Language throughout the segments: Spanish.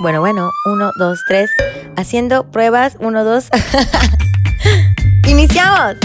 Bueno, bueno, uno, dos, tres. Haciendo pruebas, uno, dos. ¡Iniciamos!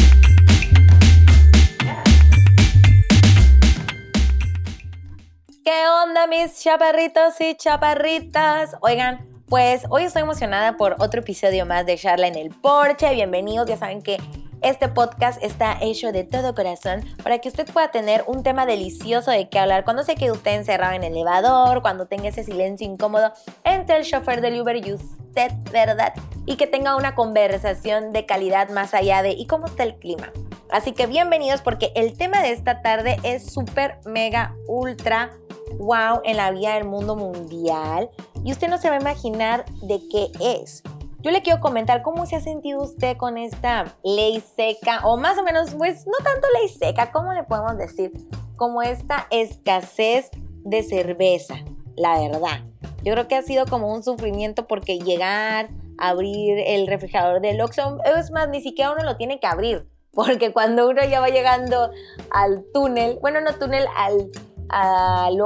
¿Qué onda mis chaparritos y chaparritas? Oigan, pues hoy estoy emocionada por otro episodio más de Charla en el Porche. Bienvenidos, ya saben que este podcast está hecho de todo corazón para que usted pueda tener un tema delicioso de qué hablar cuando se quede usted encerrado en el elevador, cuando tenga ese silencio incómodo entre el chofer del Uber y usted, ¿verdad? Y que tenga una conversación de calidad más allá de ¿y cómo está el clima? Así que bienvenidos porque el tema de esta tarde es súper, mega, ultra, wow en la vida del mundo mundial. Y usted no se va a imaginar de qué es. Yo le quiero comentar cómo se ha sentido usted con esta ley seca, o más o menos, pues no tanto ley seca, ¿cómo le podemos decir? Como esta escasez de cerveza, la verdad. Yo creo que ha sido como un sufrimiento porque llegar, abrir el refrigerador del Oxxo, es más, ni siquiera uno lo tiene que abrir, porque cuando uno ya va llegando al túnel, bueno, no túnel, al, al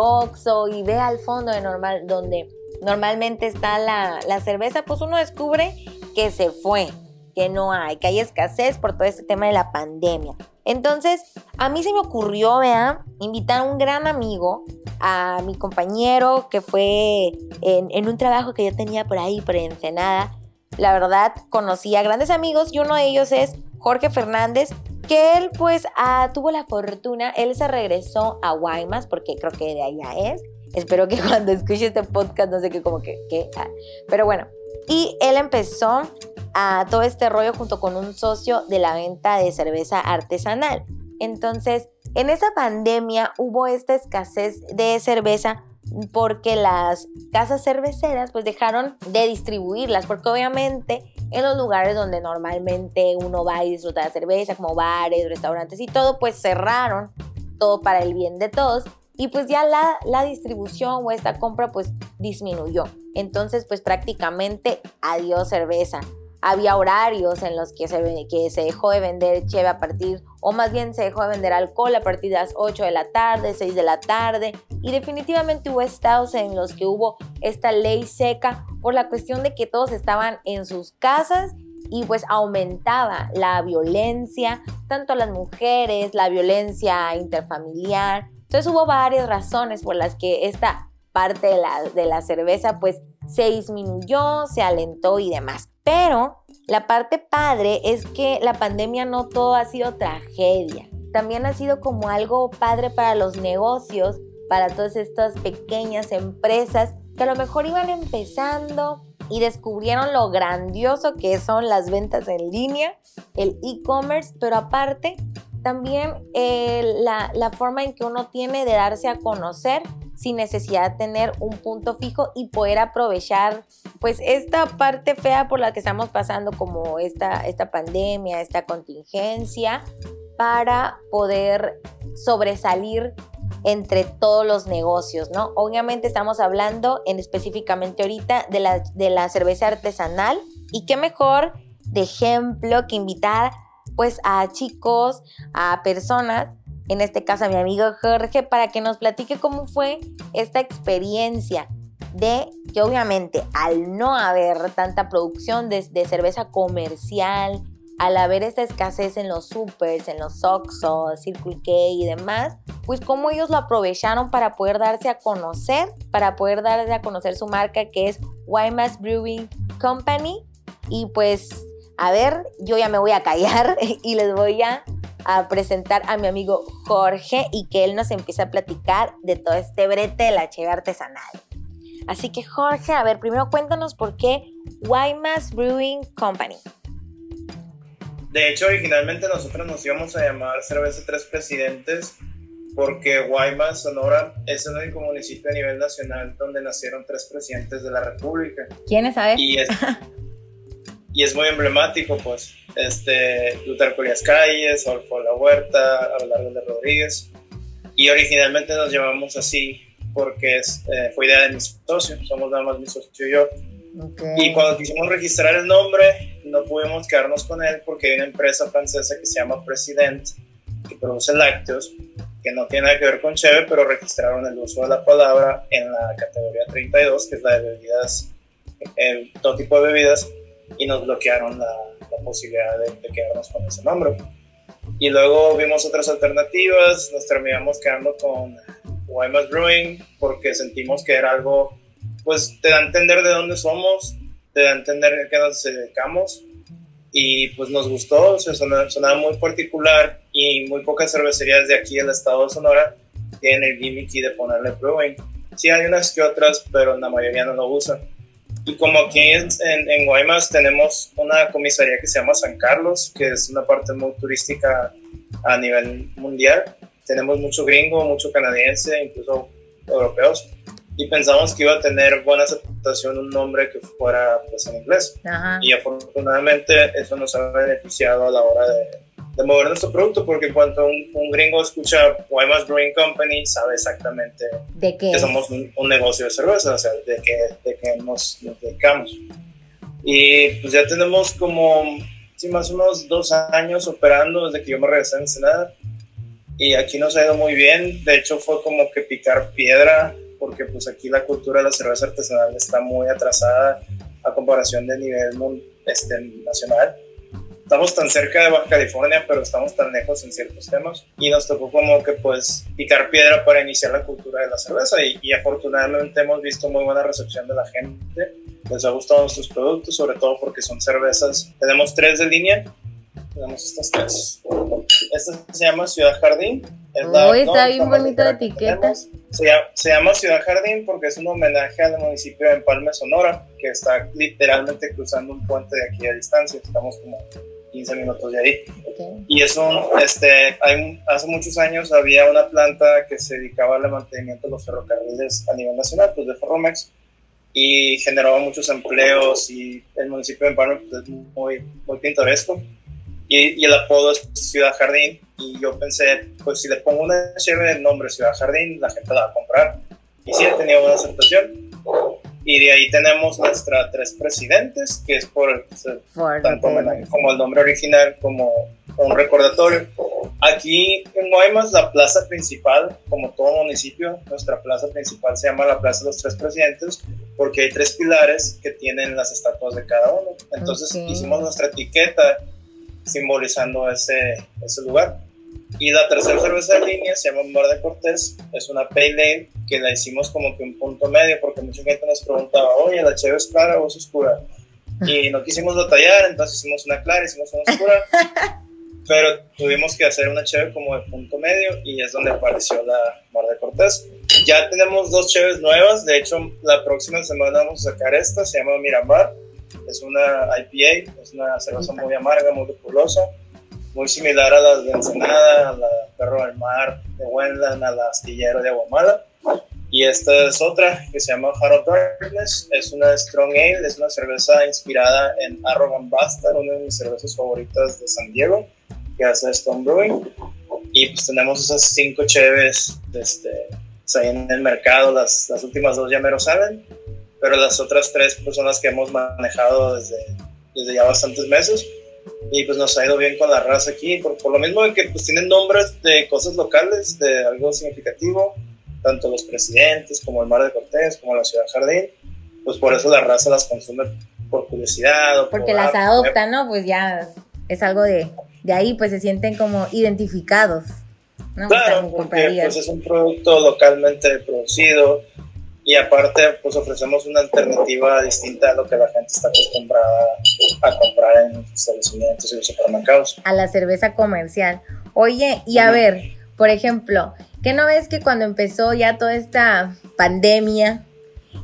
y ve al fondo de normal, donde normalmente está la, cerveza, pues uno descubre que se fue, que no hay, que hay escasez por todo este tema de la pandemia. Entonces, a mí se me ocurrió, vean, invitar a un gran amigo, a mi compañero que fue en, un trabajo que yo tenía por ahí, por Ensenada. La verdad, conocí a grandes amigos y uno de ellos es Jorge Fernández, que él pues ah, tuvo la fortuna, él se regresó a Guaymas, porque creo que de allá es, Espero que cuando escuche este podcast no sé qué, como que, ¿qué? Ah, pero bueno, y él empezó a todo este rollo junto con un socio de la venta de cerveza artesanal. Entonces, en esa pandemia hubo esta escasez de cerveza porque las casas cerveceras pues dejaron de distribuirlas, porque obviamente en los lugares donde normalmente uno va y disfruta de cerveza, como bares, restaurantes y todo, pues cerraron todo para el bien de todos y pues ya la, la distribución o esta compra pues disminuyó. Entonces pues prácticamente adiós cerveza. Había horarios en los que se, que se dejó de vender cheve a partir, o más bien se dejó de vender alcohol a partir de las 8 de la tarde, 6 de la tarde. Y definitivamente hubo estados en los que hubo esta ley seca por la cuestión de que todos estaban en sus casas y pues aumentaba la violencia, tanto a las mujeres, la violencia interfamiliar, entonces hubo varias razones por las que esta parte de la, de la cerveza pues se disminuyó, se alentó y demás. Pero la parte padre es que la pandemia no todo ha sido tragedia. También ha sido como algo padre para los negocios, para todas estas pequeñas empresas que a lo mejor iban empezando y descubrieron lo grandioso que son las ventas en línea, el e-commerce, pero aparte también eh, la, forma en que uno tiene de darse a conocer sin necesidad de tener un punto fijo y poder aprovechar pues esta parte fea por la que estamos pasando como esta, esta pandemia, esta contingencia para poder sobresalir entre todos los negocios, ¿no? Obviamente estamos hablando en específicamente ahorita de la, de la cerveza artesanal y qué mejor de ejemplo que invitar pues a chicos, a personas, en este caso a mi amigo Jorge, para que nos platique cómo fue esta experiencia de que obviamente al no haber tanta producción de, cerveza comercial, al haber esta escasez en los supers, en los Oxxo, Circle K y demás, pues cómo ellos lo aprovecharon para poder darse a conocer, para poder darse a conocer su marca que es Wymas Brewing Company. Y pues a ver, yo ya me voy a callar y les voy a, presentar a mi amigo Jorge y que él nos empiece a platicar de todo este brete de la cheve artesanal. Así que Jorge, a ver, primero cuéntanos por qué Guaymas Brewing Company. De hecho, originalmente nosotros nos íbamos a llamar Cerveza Tres Presidentes porque Guaymas, Sonora, es el único municipio a nivel nacional donde nacieron tres presidentes de la República. ¿Quiénes sabes? Y es, y es muy emblemático, pues, este, Luther Colias Calles, Adolfo La Huerta, Abelardo de Rodríguez, y originalmente nos llamamos así porque es, eh, fue idea de mis socios, somos nada más mi socio y yo. Y cuando quisimos registrar el nombre, no pudimos quedarnos con él porque hay una empresa francesa que se llama President, que produce lácteos, que no tiene nada que ver con Cheve, pero registraron el uso de la palabra en la categoría 32, que es la de bebidas eh, todo tipo de bebidas y nos bloquearon la, la posibilidad de, de, quedarnos con ese nombre. Y luego vimos otras alternativas, nos terminamos quedando con Guaymas Brewing porque sentimos que era algo, pues te da a entender de dónde somos, te da a entender a qué nos dedicamos y pues nos gustó, o sea, sonaba, sonaba, muy particular y muy pocas cervecerías de aquí en el estado de Sonora tienen el gimmick de ponerle brewing. Sí hay unas que otras, pero la mayoría no lo usan. Y como aquí en, en, Guaymas tenemos una comisaría que se llama San Carlos, que es una parte muy turística a nivel mundial, tenemos mucho gringo, mucho canadiense, incluso europeos, y pensamos que iba a tener buena aceptación un nombre que fuera pues, en inglés. Ajá. Y afortunadamente eso nos ha beneficiado a la hora de, de mover nuestro producto, porque en cuanto un, un gringo escucha Guaymas Brewing Company, sabe exactamente ¿De qué? que somos un, un, negocio de cerveza, o sea, de que, de que nos, nos dedicamos. Y pues ya tenemos como, sí, más o menos dos años operando desde que yo me regresé a Ensenada. Y aquí nos ha ido muy bien. De hecho, fue como que picar piedra, porque pues aquí la cultura de la cerveza artesanal está muy atrasada a comparación de nivel este, nacional estamos tan cerca de Baja California, pero estamos tan lejos en ciertos temas. Y nos tocó como que pues picar piedra para iniciar la cultura de la cerveza y, y afortunadamente hemos visto muy buena recepción de la gente. Les ha gustado nuestros productos, sobre todo porque son cervezas. Tenemos tres de línea. Tenemos estas tres. Esta se llama Ciudad Jardín. Es la, está no, bien bonita la etiqueta. Se llama, se llama, Ciudad Jardín porque es un homenaje al municipio de Empalme, Sonora, que está literalmente cruzando un puente de aquí a distancia. Estamos como 15 minutos de ahí. Okay. Y eso, este, hay, hace muchos años había una planta que se dedicaba al mantenimiento de los ferrocarriles a nivel nacional, pues de Ferromex, y generaba muchos empleos y el municipio de Empalme pues, es muy, muy pintoresco. Y, y, el apodo es Ciudad Jardín. Y yo pensé, pues si le pongo una chévere el nombre Ciudad Jardín, la gente la va a comprar. Y sí, tenía buena aceptación. Y de ahí tenemos nuestra tres presidentes, que es por, por tanto como el nombre original como un recordatorio. Aquí en Guaymas, la plaza principal, como todo municipio, nuestra plaza principal se llama la Plaza de los Tres Presidentes, porque hay tres pilares que tienen las estatuas de cada uno. Entonces Okay. hicimos nuestra etiqueta simbolizando ese, ese lugar. Y la tercera cerveza de línea se llama Mar de Cortés, es una pale ale que la hicimos como que un punto medio, porque mucha gente nos preguntaba, oye, ¿la cheve es clara o es oscura? Y no quisimos batallar, entonces hicimos una clara, hicimos una oscura, pero tuvimos que hacer una cheve como de punto medio y es donde apareció la Mar de Cortés. Ya tenemos dos cheves nuevas, de hecho la próxima semana vamos a sacar esta, se llama Miramar, es una IPA, es una cerveza muy amarga, muy lupulosa, muy similar a las de Ensenada, a la Perro del Mar de Wendland, a la Astillero de Aguamala. Y esta es otra que se llama Heart of Darkness, es una Strong Ale, es una cerveza inspirada en Arrogant Bastard, una de mis cervezas favoritas de San Diego, que hace Stone Brewing. Y pues tenemos esas cinco cheves este, pues ahí en el mercado, las, las últimas dos ya me lo saben, pero las otras tres pues, son las que hemos manejado desde, desde ya bastantes meses y pues nos ha ido bien con la raza aquí, por, por lo mismo que pues tienen nombres de cosas locales, de algo significativo, tanto los presidentes como el Mar de Cortés, como la Ciudad Jardín, pues por eso la raza las consume por curiosidad. O Porque por, las adoptan, ¿no? Pues ya es algo de, de ahí, pues se sienten como identificados. ¿no? Claro, porque pues, es un producto localmente producido y aparte pues ofrecemos una alternativa distinta a lo que la gente está acostumbrada a comprar en los establecimientos y los supermercados. a la cerveza comercial. Oye, y a ver, por ejemplo, ¿qué no ves que cuando empezó ya toda esta pandemia,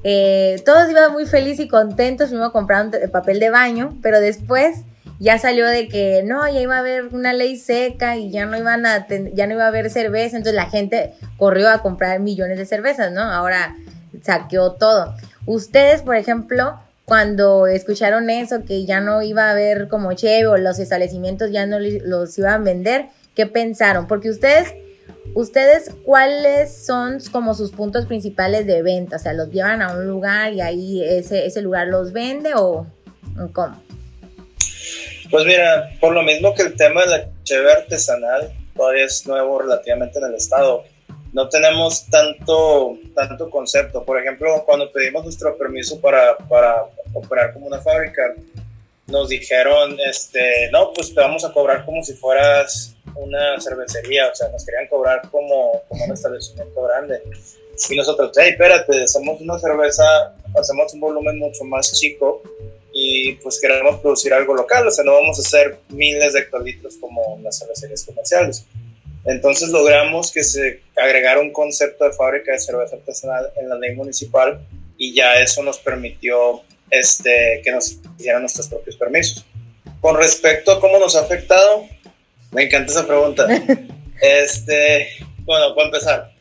eh, todos iban muy felices y contentos, primero compraron papel de baño, pero después ya salió de que no, ya iba a haber una ley seca y ya no iban a ten- ya no iba a haber cerveza, entonces la gente corrió a comprar millones de cervezas, ¿no? Ahora saqueó todo. Ustedes, por ejemplo, cuando escucharon eso, que ya no iba a haber como cheve o los establecimientos ya no los iban a vender, ¿qué pensaron? Porque ustedes, ustedes, ¿cuáles son como sus puntos principales de venta? O sea, ¿los llevan a un lugar y ahí ese, lugar los vende o cómo? Pues mira, por lo mismo que el tema de la cheve artesanal todavía es nuevo relativamente en el estado, no tenemos tanto, tanto concepto. Por ejemplo, cuando pedimos nuestro permiso para, para operar como una fábrica, nos dijeron, este, no, pues te vamos a cobrar como si fueras una cervecería, o sea, nos querían cobrar como, como un establecimiento grande. Y nosotros, hey, espérate, hacemos una cerveza, hacemos un volumen mucho más chico y pues queremos producir algo local, o sea, no vamos a hacer miles de hectolitros como las cervecerías comerciales. Entonces logramos que se agregara un concepto de fábrica de cerveza artesanal en la ley municipal y ya eso nos permitió este, que nos hicieran nuestros propios permisos. Con respecto a cómo nos ha afectado, me encanta esa pregunta. Este, bueno, para empezar,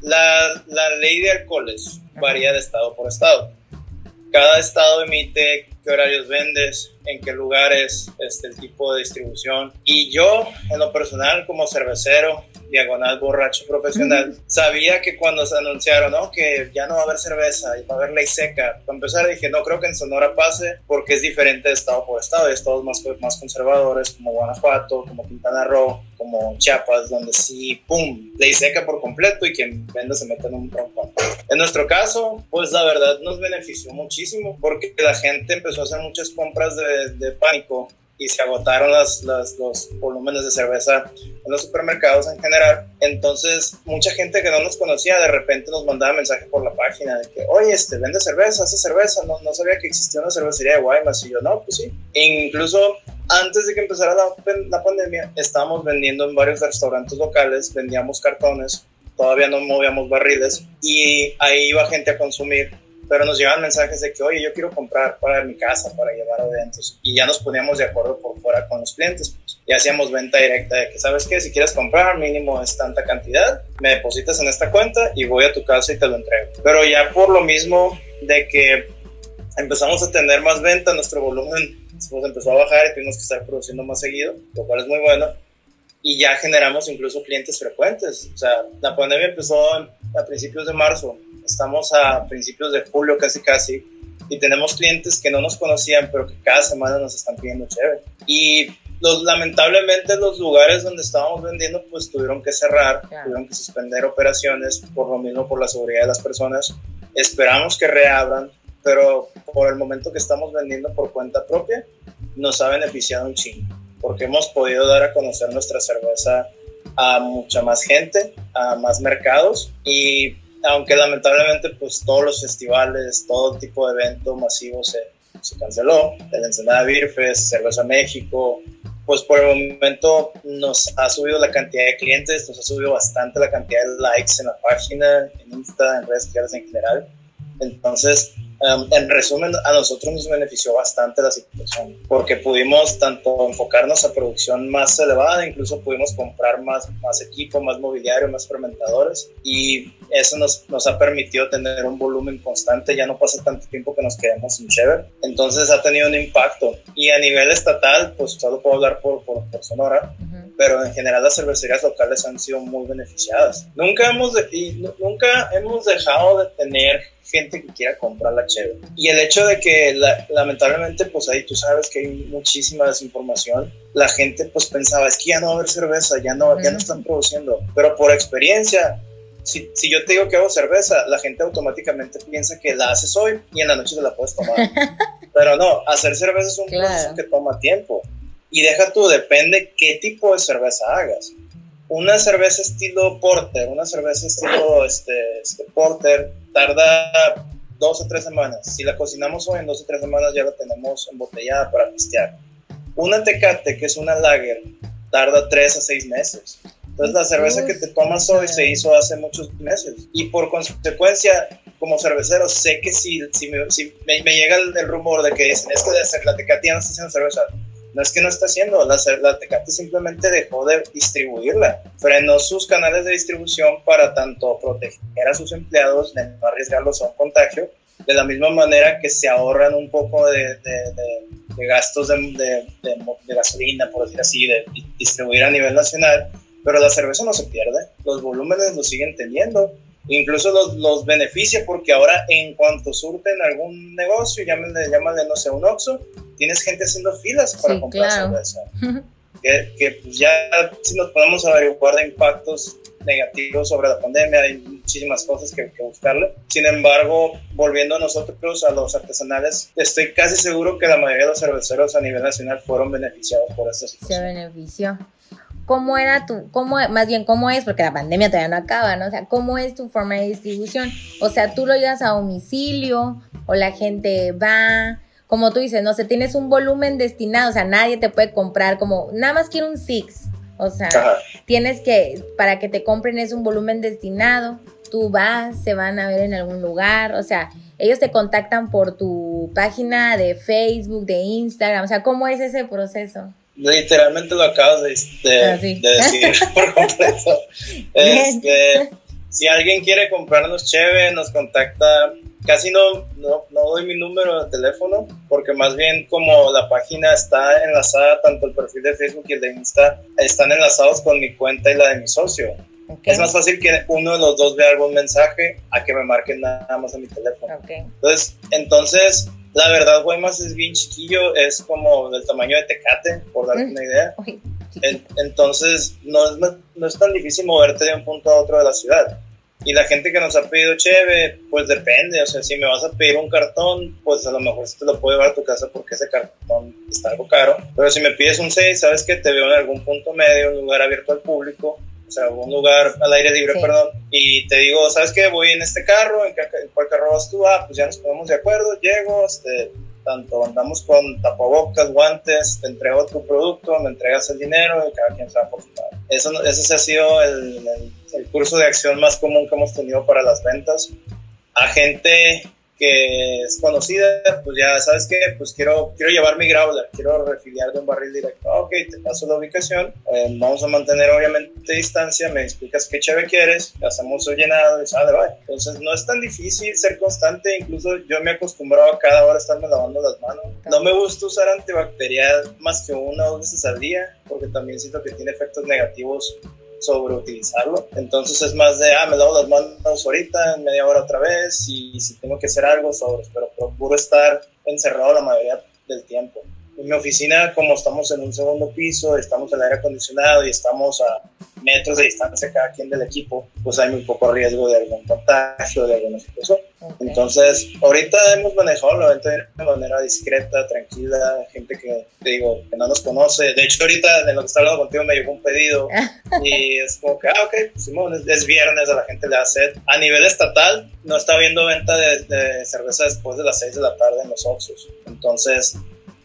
la, la ley de alcoholes varía de estado por estado. Cada estado emite qué horarios vendes, en qué lugares, este, el tipo de distribución. Y yo, en lo personal, como cervecero, diagonal borracho profesional, sabía que cuando se anunciaron, ¿no? Que ya no va a haber cerveza y va a haber ley seca. Para empezar dije, no creo que en Sonora pase porque es diferente de estado por estado. Hay estados más, más conservadores como Guanajuato, como Quintana Roo, como Chiapas, donde sí, ¡pum! Ley seca por completo y quien venda se mete en un tronco. En nuestro caso, pues la verdad nos benefició muchísimo porque la gente empezó a hacer muchas compras de, de pánico y se agotaron las, las, los volúmenes de cerveza en los supermercados en general. Entonces, mucha gente que no nos conocía de repente nos mandaba mensaje por la página de que, oye, este, vende cerveza, hace cerveza. No, no sabía que existía una cervecería de Guaymas. Y yo, no, pues sí. E incluso antes de que empezara la, la pandemia, estábamos vendiendo en varios restaurantes locales, vendíamos cartones, todavía no movíamos barriles y ahí iba gente a consumir pero nos llegaban mensajes de que, oye, yo quiero comprar para mi casa, para llevar a eventos. Y ya nos poníamos de acuerdo por fuera con los clientes. Y hacíamos venta directa de que, ¿sabes qué? Si quieres comprar, mínimo es tanta cantidad, me depositas en esta cuenta y voy a tu casa y te lo entrego. Pero ya por lo mismo de que empezamos a tener más venta, nuestro volumen pues, empezó a bajar y tuvimos que estar produciendo más seguido, lo cual es muy bueno. Y ya generamos incluso clientes frecuentes. O sea, la pandemia empezó a principios de marzo estamos a principios de julio casi casi y tenemos clientes que no nos conocían pero que cada semana nos están pidiendo chévere. Y los, lamentablemente los lugares donde estábamos vendiendo pues tuvieron que cerrar, tuvieron que suspender operaciones por lo mismo por la seguridad de las personas. Esperamos que reabran, pero por el momento que estamos vendiendo por cuenta propia nos ha beneficiado un chingo porque hemos podido dar a conocer nuestra cerveza a mucha más gente, a más mercados y aunque lamentablemente pues todos los festivales, todo tipo de evento masivo se, se canceló, el Ensenada Beer Fest, Cerveza México, pues por el momento nos ha subido la cantidad de clientes, nos ha subido bastante la cantidad de likes en la página, en Insta, en redes sociales en general. Entonces, Um, en resumen, a nosotros nos benefició bastante la situación, porque pudimos tanto enfocarnos a producción más elevada, incluso pudimos comprar más, más equipo, más mobiliario, más fermentadores, y eso nos, nos ha permitido tener un volumen constante, ya no pasa tanto tiempo que nos quedemos sin Chever, entonces ha tenido un impacto. Y a nivel estatal, pues solo puedo hablar por, por, Sonora, pero en general las cervecerías locales han sido muy beneficiadas. Nunca hemos, de, nunca hemos dejado de tener gente que quiera comprar la chévere. Y el hecho de que lamentablemente, pues ahí tú sabes que hay muchísima desinformación, la gente pues pensaba, es que ya no va a haber cerveza, ya no, ya no están produciendo. Pero por experiencia, si, si, yo te digo que hago cerveza, la gente automáticamente piensa que la haces hoy y en la noche te la puedes tomar. Pero no, hacer cerveza es un proceso que toma tiempo. Y deja tú, depende qué tipo de cerveza hagas una cerveza estilo porter, una cerveza estilo este, este, porter, tarda dos o tres semanas. Si la cocinamos hoy, en dos o tres semanas ya la tenemos embotellada para pistear. Una tecate, que es una lager, tarda tres a seis meses. Entonces la cerveza que te tomas hoy se hizo hace muchos meses. Y por consecuencia, como cervecero, sé que si, si, me, llega el, rumor de que dicen, es que la tecate ya no está haciendo cerveza, no es que no está haciendo, la, la Tecate simplemente dejó de distribuirla, frenó sus canales de distribución para tanto proteger a sus empleados de no arriesgarlos a un contagio, de la misma manera que se ahorran un poco de, de, gastos de, gasolina, por decir así, de distribuir a nivel nacional, pero la cerveza no se pierde, los volúmenes lo siguen teniendo incluso los, los, beneficia porque ahora en cuanto surten algún negocio, llámenle, llámenle no sé, un Oxxo, tienes gente haciendo filas para comprar cerveza. que, que pues ya si nos podemos averiguar de impactos negativo sobre la pandemia, hay muchísimas cosas que, que buscarle. Sin embargo, volviendo a nosotros, a los artesanales, estoy casi seguro que la mayoría de los cerveceros a nivel nacional fueron beneficiados por esta situación. Se benefició. ¿Cómo era tu, cómo, más bien, cómo es, porque la pandemia todavía no acaba, ¿no? O sea, ¿cómo es tu forma de distribución? O sea, tú lo llevas a domicilio o la gente va, como tú dices, no sé, tienes un volumen destinado, o sea, nadie te puede comprar como, nada más quiero un six, o sea, tienes que, para que te compren es un volumen destinado, tú vas, se van a ver en algún lugar, o sea, ellos te contactan por tu página de Facebook, de Instagram, o sea, ¿cómo es ese proceso? Literalmente lo acabas de, ah, decir por completo. Este, si alguien quiere comprarnos cheve, nos contacta. Casi no, no, no, doy mi número de teléfono, porque más bien como la página está enlazada, tanto el perfil de Facebook y el de Insta, están enlazados con mi cuenta y la de mi socio. Es más fácil que uno de los dos vea algún mensaje a que me marquen nada más a mi teléfono. Entonces, entonces la verdad, Guaymas es bien chiquillo, es como del tamaño de Tecate, por darte una idea. entonces, no es, no es tan difícil moverte de un punto a otro de la ciudad. Y la gente que nos ha pedido cheve, pues depende. O sea, si me vas a pedir un cartón, pues a lo mejor te lo puedo llevar a tu casa porque ese cartón está algo caro. Pero si me pides un 6, sabes que te veo en algún punto medio, un lugar abierto al público, o sea, un lugar al aire libre, perdón, y te digo, ¿sabes qué? Voy en este carro, ¿en, cuál carro vas tú? Ah, pues ya nos ponemos de acuerdo, llego, este, tanto andamos con tapabocas, guantes, te entrego tu producto, me entregas el dinero y cada quien se va por su lado. Eso, ese ha sido el, el curso de acción más común que hemos tenido para las ventas. A gente que es conocida, pues ya sabes que pues quiero, quiero llevar mi growler, quiero refiliar de un barril directo. Ah, ok, te paso la ubicación, eh, vamos a mantener obviamente distancia, me explicas qué chave quieres, hacemos el llenado y sale, vale. Entonces no es tan difícil ser constante, incluso yo me he acostumbrado a cada hora estarme lavando las manos. No me gusta usar antibacterial más que una o dos veces al día, porque también siento que tiene efectos negativos sobreutilizarlo. Entonces es más de, ah, me lavo las manos ahorita, media hora otra vez, y si tengo que hacer algo, sobre, pero procuro estar encerrado la mayoría del tiempo. En mi oficina, como estamos en un segundo piso, estamos en aire acondicionado y estamos a metros de distancia cada quien del equipo, pues hay muy poco riesgo de algún contagio, de alguna situación. Entonces, ahorita hemos manejado la venta de manera discreta, tranquila, gente que, te digo, que no nos conoce. De hecho, ahorita en lo que está hablando contigo me llegó un pedido y es como que, ah, ok, Simón, es, viernes, a la gente le da sed. A nivel estatal, no está habiendo venta de, de cerveza después de las 6 de la tarde en los Oxos. Entonces,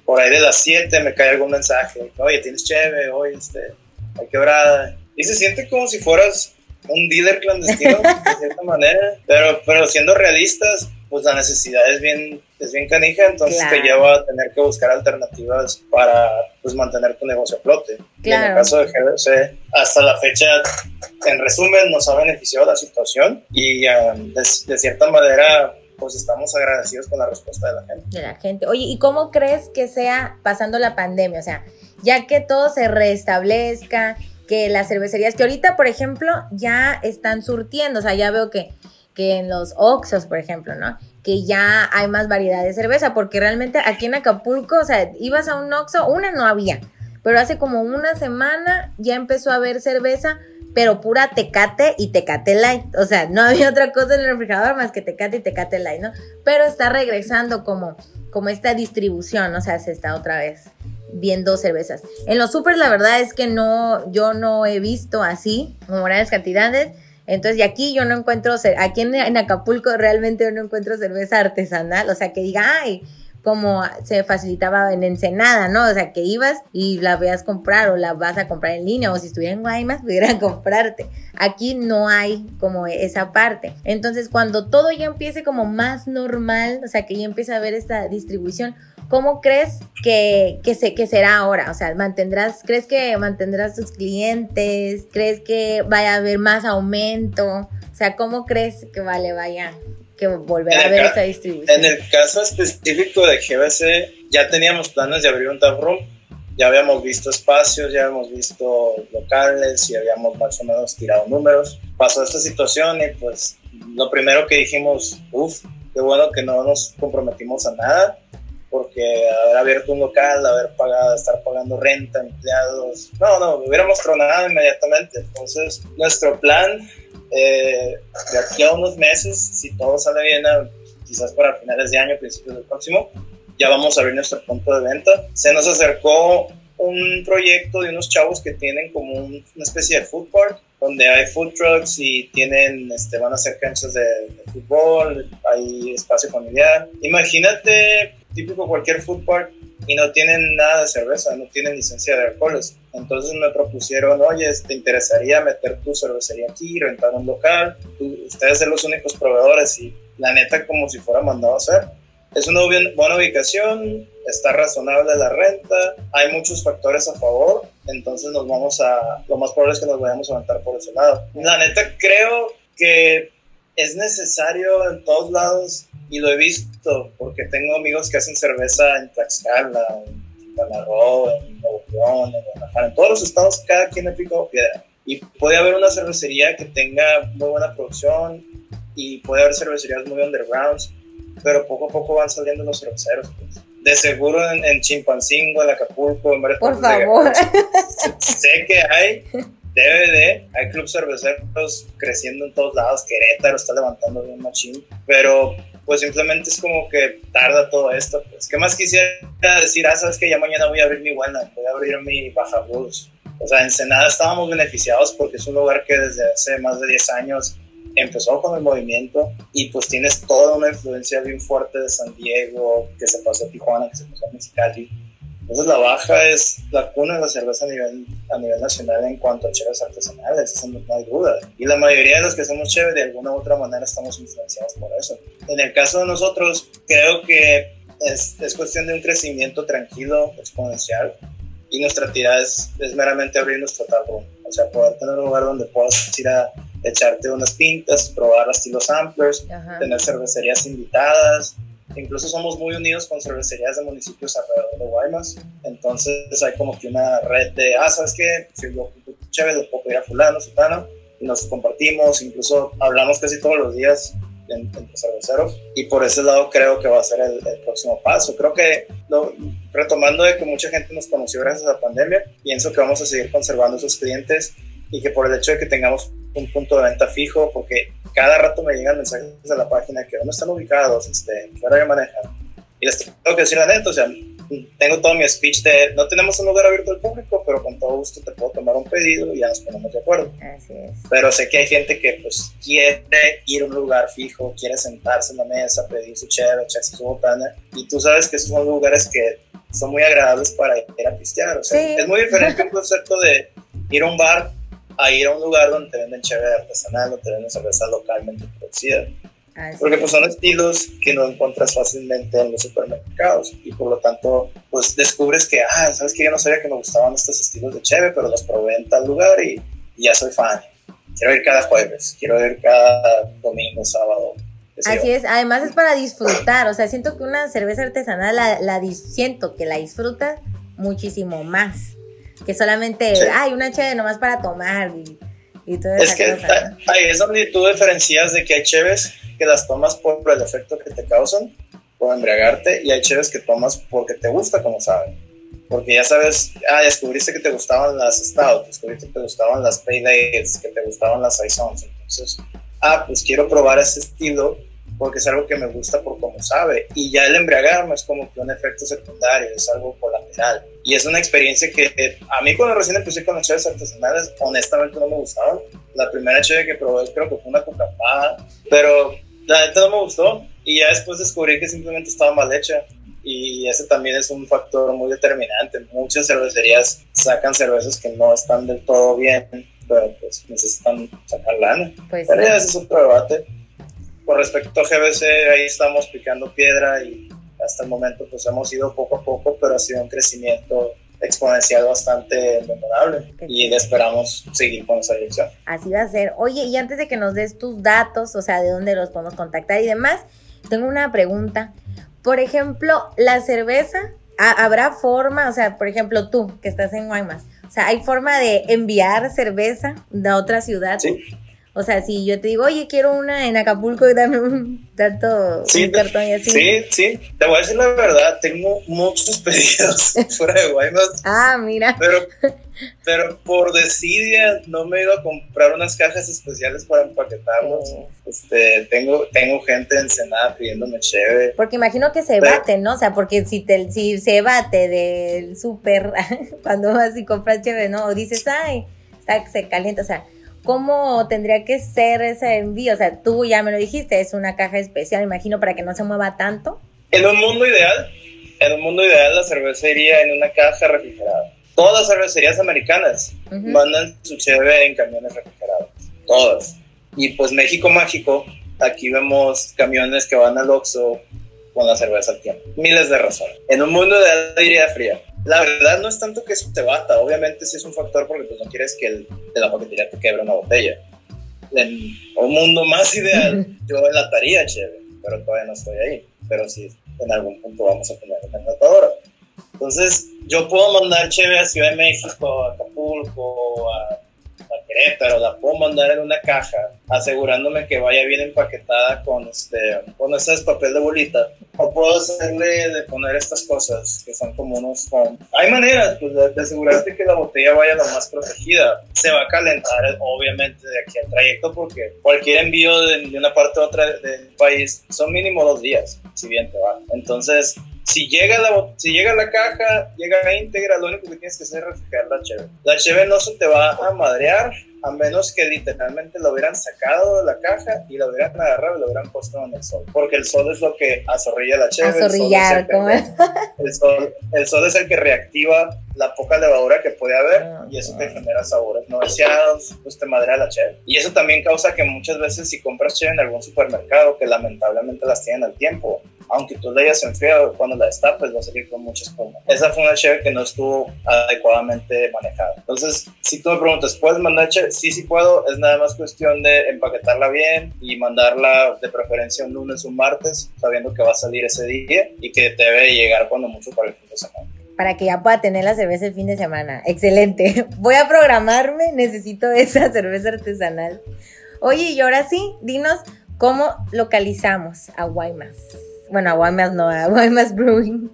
por ahí de las 7 me cae algún mensaje, oye, tienes cheve, oye, este, hay quebrada. Y se siente como si fueras un dealer clandestino, de cierta manera, pero, pero siendo realistas, pues la necesidad es bien, es bien canija, entonces te lleva a tener que buscar alternativas para pues, mantener tu negocio a flote. Y en el caso de GBC, hasta la fecha, en resumen, nos ha beneficiado la situación y um, de cierta manera pues estamos agradecidos con la respuesta de la gente. De la gente. Oye, ¿y cómo crees que sea pasando la pandemia? O sea, ya que todo se restablezca, que las cervecerías, que ahorita, por ejemplo, ya están surtiendo, o sea, ya veo que, que en los Oxos, por ejemplo, ¿no? Que ya hay más variedad de cerveza, porque realmente aquí en Acapulco, o sea, ibas a un Oxo, una no había, pero hace como una semana ya empezó a haber cerveza pero pura tecate y tecate light. O sea, no había otra cosa en el refrigerador más que tecate y tecate light, ¿no? Pero está regresando como, como esta distribución, o sea, se está otra vez viendo cervezas. En los super la verdad es que no, yo no he visto así, como grandes cantidades. Entonces, y aquí yo no encuentro, aquí en, en Acapulco realmente yo no encuentro cerveza artesanal, o sea, que diga, ay, como se facilitaba en Ensenada, ¿no? O sea, que ibas y la veas comprar o la vas a comprar en línea o si estuviera Guaymas pudieran comprarte. Aquí no hay como esa parte. Entonces, cuando todo ya empiece como más normal, o sea, que ya empieza a haber esta distribución, ¿cómo crees que, que, se, que será ahora? O sea, ¿mantendrás, crees que mantendrás tus clientes? ¿Crees que vaya a haber más aumento? O sea, ¿cómo crees que vale, vaya que volver a ver esa distribución. En el caso específico de GBC, ya teníamos planes de abrir un taproom, ya habíamos visto espacios, ya habíamos visto locales y habíamos más o menos tirado números. Pasó esta situación y pues lo primero que dijimos, uff, qué bueno que no nos comprometimos a nada, porque porque haber abierto un local, haber pagado, estar pagando renta, empleados, no, no, hubiéramos tronado inmediatamente. Entonces, nuestro plan eh, de aquí a unos meses, si todo sale bien, quizás para finales de año, principios del próximo, ya vamos a abrir nuestro punto de venta. Se nos acercó un proyecto de unos chavos que tienen como una especie de food park donde hay food trucks y tienen, este, van a hacer canchas de, fútbol, hay espacio familiar. Imagínate, típico cualquier food park y no tienen nada de cerveza, no tienen licencia de alcoholes. Entonces me propusieron, oye, ¿te interesaría meter tu cervecería aquí, rentar un local? ustedes son los únicos proveedores y la neta como si fuera mandado a hacer. Es una buena ubicación, está razonable la renta, hay muchos factores a favor, entonces nos vamos a, lo más probable es que nos vayamos a levantar por ese lado. La neta creo que es necesario en todos lados y lo he visto porque tengo amigos que hacen cerveza en Tlaxcala, en En Nuevo León, en Guadalajara, en todos los estados cada quien le pico piedra. Y puede haber una cervecería que tenga muy buena producción y puede haber cervecerías muy undergrounds, pero poco a poco van saliendo los cerveceros. Pues de seguro en, Chimpancingo, en Acapulco, en varias Por favor. sé que hay, debe de, hay clubes cerveceros creciendo en todos lados, Querétaro está levantando bien machín, pero pues simplemente es como que tarda todo esto. Pues, ¿qué más quisiera decir? Ah, sabes que ya mañana voy a abrir mi buena, voy a abrir mi Baja Blues. O sea, en Senada estábamos beneficiados porque es un lugar que desde hace más de 10 años empezó con el movimiento y pues tienes toda una influencia bien fuerte de San Diego, que se pasó a Tijuana, que se pasó a Mexicali. Entonces la Baja es la cuna de la cerveza a nivel, a nivel nacional en cuanto a cheves artesanales, eso no, hay duda. Y la mayoría de los que somos cheves de alguna u otra manera estamos influenciados por eso. En el caso de nosotros, creo que es, es cuestión de un crecimiento tranquilo, exponencial, y nuestra tirada es, es meramente abrir nuestro tapo, o sea, poder tener un lugar donde puedas ir a echarte unas pintas, probar estilos samplers, tener cervecerías invitadas. Incluso somos muy unidos con cervecerías de municipios alrededor de Guaymas. Entonces hay como que una red de, ah, ¿sabes qué? Si yo chévere, lo puedo pedir a fulano, sutano, y nos compartimos, incluso hablamos casi todos los días entre cerveceros y por ese lado creo que va a ser el, próximo paso. Creo que retomando de que mucha gente nos conoció gracias a la pandemia, pienso que vamos a seguir conservando esos clientes y que por el hecho de que tengamos un punto de venta fijo, porque cada rato me llegan mensajes de la página que dónde están ubicados, este, qué hora manejan. Y les tengo que decir la neta, o sea, tengo todo mi speech de no tenemos un lugar abierto al público, pero con todo gusto te puedo tomar un pedido y ya nos ponemos de acuerdo. Así es. Pero sé que hay gente que pues quiere ir a un lugar fijo, quiere sentarse en la mesa, pedir su chévere, echarse su botana, y tú sabes que esos son lugares que son muy agradables para ir a pistear. O sea, es muy diferente un concepto de ir a un bar a ir a un lugar donde te venden chévere artesanal, donde te venden cerveza localmente producida. Ah, Porque pues son estilos que no encuentras fácilmente en los supermercados y por lo tanto pues descubres que, ah, sabes que yo no sabía que me gustaban estos estilos de chévere, pero los probé en tal lugar y, ya soy fan. Quiero ir cada jueves, quiero ir cada domingo, sábado, Así es, además es para disfrutar, o sea, siento que una cerveza artesanal la, la siento que la disfrutas muchísimo más que solamente hay una cheve nomás para tomar y, y todo Es que ahí es donde tú diferencias de que hay cheves que las tomas por el efecto que te causan, por embriagarte, y hay cheves que tomas porque te gusta, como saben. Porque ya sabes, ah, descubriste que te gustaban las Stout, descubriste que te gustaban las Pale que te gustaban las Saisons. Entonces, ah, pues quiero probar ese estilo porque es algo que me gusta por cómo sabe. Y ya el embriagarme es como que un efecto secundario, es algo colateral. Y es una experiencia que a mí cuando recién empecé con las chaves artesanales, honestamente no me gustaban. La primera chave que probé creo que fue una coca pero la neta no me gustó. Y ya después descubrí que simplemente estaba mal hecha. Y ese también es un factor muy determinante. Muchas cervecerías sacan cervezas que no están del todo bien, pero pues necesitan sacar lana. Pues pero ya ese es otro debate con respecto a GBC, ahí estamos picando piedra y hasta el momento pues hemos ido poco a poco, pero ha sido un crecimiento exponencial bastante memorable y esperamos seguir con esa dirección. Así va a ser. Oye, y antes de que nos des tus datos, o sea, de dónde los podemos contactar y demás, tengo una pregunta. Por ejemplo, la cerveza, ¿habrá forma, o sea, por ejemplo, tú que estás en Guaymas, o sea, ¿hay forma de enviar cerveza de otra ciudad? Sí. O sea, si yo te digo, oye, quiero una en Acapulco, dame un tanto sí, cartón y así. Sí, sí. Te voy a decir la verdad, tengo muchos pedidos fuera de Guaymas. Ah, mira. Pero, pero por desidia no me he ido a comprar unas cajas especiales para empaquetarlos. Este, tengo, tengo gente en Senada pidiéndome chévere. Porque imagino que se bate, ¿no? O sea, porque si, te, si se bate del súper cuando vas y compras chévere, ¿no? O dices, ay, se calienta, o sea ¿Cómo tendría que ser ese envío? O sea, tú ya me lo dijiste, es una caja especial, imagino, para que no se mueva tanto. En un mundo ideal, en un mundo ideal la cerveza iría en una caja refrigerada. Todas las cervecerías americanas mandan su cheve en camiones refrigerados. Todas. Y pues México Mágico, aquí vemos camiones que van al Oxxo con la cerveza al tiempo. Miles de razones. En un mundo ideal iría fría. La verdad no es tanto que se bata, obviamente sí es un factor porque pues no quieres que el, de la paquetería te quebre una botella. En un mundo más ideal, yo enlataría chévere, pero todavía no estoy ahí. Pero sí, en algún punto vamos a poner una enlatadora. Entonces, yo puedo mandar chévere a Ciudad de México, a Acapulco, a pero la puedo mandar en una caja, asegurándome que vaya bien empaquetada con este, con ese papel de bolita. O puedo hacerle de poner estas cosas que son como unos Hay maneras pues, de, asegurarte que la botella vaya lo más protegida. Se va a calentar, obviamente, de aquí al trayecto, porque cualquier envío de una parte a otra del país son mínimo dos días, si bien te va. Entonces, si llega la, si llega la caja, llega íntegra, lo único que tienes que hacer es refrigerar la cheve. La cheve no se te va a madrear a menos que literalmente lo hubieran sacado de la caja y lo hubieran agarrado y lo hubieran puesto en el sol. Porque el sol es lo que azorrilla la cheve. Azorrillar. El sol, el sol es el que reactiva la poca levadura que puede haber ah, y eso te genera sabores no deseados, pues te madrea la cheve. Y eso también causa que muchas veces si compras cheve en algún supermercado, que lamentablemente las tienen al tiempo, aunque tú le hayas enfriado, cuando la destapes va a salir con mucha espuma. Esa fue una cheve que no estuvo adecuadamente manejada. Entonces, si tú me preguntas, ¿puedes mandar cheve? Sí, sí puedo. Es nada más cuestión de empaquetarla bien y mandarla de preferencia un lunes o un martes, sabiendo que va a salir ese día y que debe llegar cuando mucho para el fin de semana para que ya pueda tener la cerveza el fin de semana. Excelente. Voy a programarme, necesito esa cerveza artesanal. Oye, y ahora sí, dinos cómo localizamos a Guaymas. Bueno, a Guaymas no, a Guaymas Brewing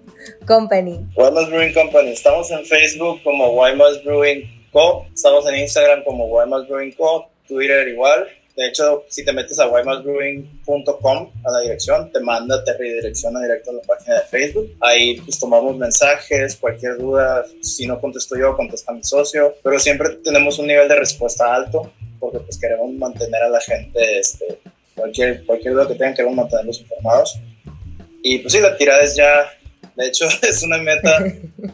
Company. Guaymas Brewing Company. Estamos en Facebook como Guaymas Brewing Co. Estamos en Instagram como Guaymas Brewing Co. Twitter igual. De hecho, si te metes a guaymasbrewing.com a la dirección, te manda, te redirecciona directo a la página de Facebook. Ahí pues tomamos mensajes, cualquier duda, si no contesto yo, contesta mi socio, pero siempre tenemos un nivel de respuesta alto porque pues queremos mantener a la gente, este, cualquier, cualquier duda que tengan, queremos mantenerlos informados. Y pues sí, la tirada es ya de hecho, es una meta.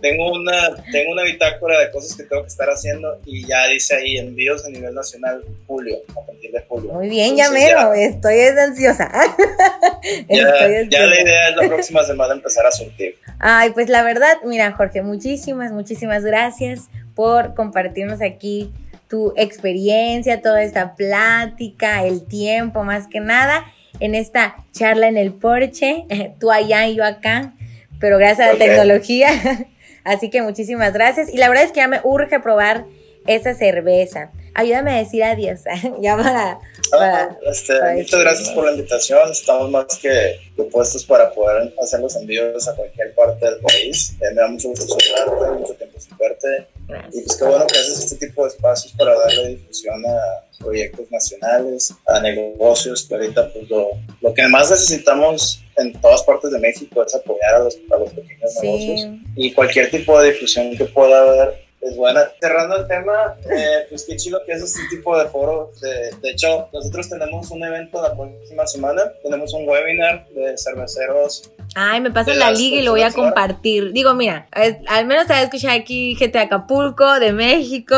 tengo una, tengo una bitácora de cosas que tengo que estar haciendo y ya dice ahí envíos a nivel nacional julio, a partir de julio. Muy bien, ya mero, estoy ansiosa. ya, la idea es la próxima semana empezar a surtir. Ay, pues la verdad, mira, Jorge, muchísimas, muchísimas gracias por compartirnos aquí tu experiencia, toda esta plática, el tiempo más que nada en esta charla en el porche, tú allá y yo acá pero gracias a la tecnología. Así que muchísimas gracias. Y la verdad es que ya me urge probar esa cerveza. Ayúdame a decir adiós. ya para, ah, este, muchas gracias por la invitación. Estamos más que puestos para poder hacer los envíos a cualquier parte del país. Eh, me da mucho gusto saludarte, mucho tiempo sin verte. Y pues qué bueno que haces este tipo de espacios para darle difusión a proyectos nacionales, a negocios, que ahorita pues lo, lo que más necesitamos en todas partes de México es apoyar a los, a los pequeños negocios y cualquier tipo de difusión que pueda haber es buena. Cerrando el tema, eh, pues qué chido que es este tipo de foro. De, de, hecho, nosotros tenemos un evento la próxima semana, tenemos un webinar de cerveceros. Ay, me pasa la liga y lo voy a compartir. Digo, mira, al menos sabes escuchar aquí gente de Acapulco, de México,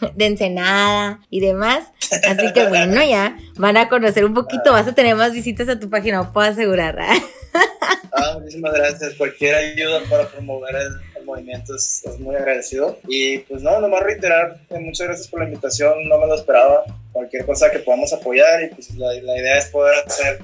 de Ensenada y demás. Así que bueno, ya van a conocer un poquito, vas a tener más visitas a tu página, puedo asegurar. ah, muchísimas gracias. Cualquier ayuda para promover el, movimiento es, muy agradecido. Y pues no, nomás reiterar, muchas gracias por la invitación, no me lo esperaba. Cualquier cosa que podamos apoyar y pues la, la idea es poder hacer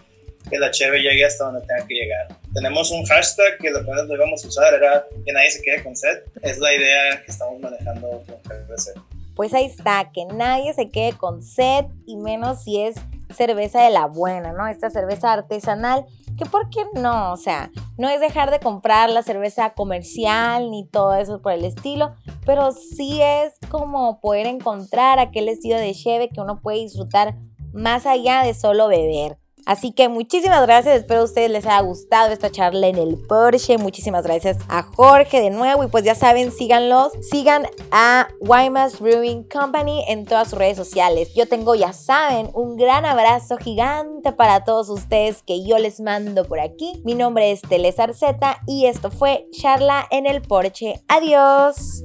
que la cheve llegue hasta donde tenga que llegar. Tenemos un hashtag que lo que íbamos a usar era que nadie se quede con sed. Es la idea que estamos manejando con GBC. pues ahí está, que nadie se quede con sed y menos si es cerveza de la buena, ¿no? Esta cerveza artesanal, que por qué no, o sea, no es dejar de comprar la cerveza comercial ni todo eso por el estilo, pero sí es como poder encontrar aquel estilo de cheve que uno puede disfrutar más allá de solo beber. Así que muchísimas gracias, espero a ustedes les haya gustado esta charla en el Porsche. Muchísimas gracias a Jorge de nuevo y pues ya saben, síganlos, sigan a Wymas Brewing Company en todas sus redes sociales. Yo tengo, ya saben, un gran abrazo gigante para todos ustedes que yo les mando por aquí. Mi nombre es Teles Arceta y esto fue Charla en el Porsche. Adiós.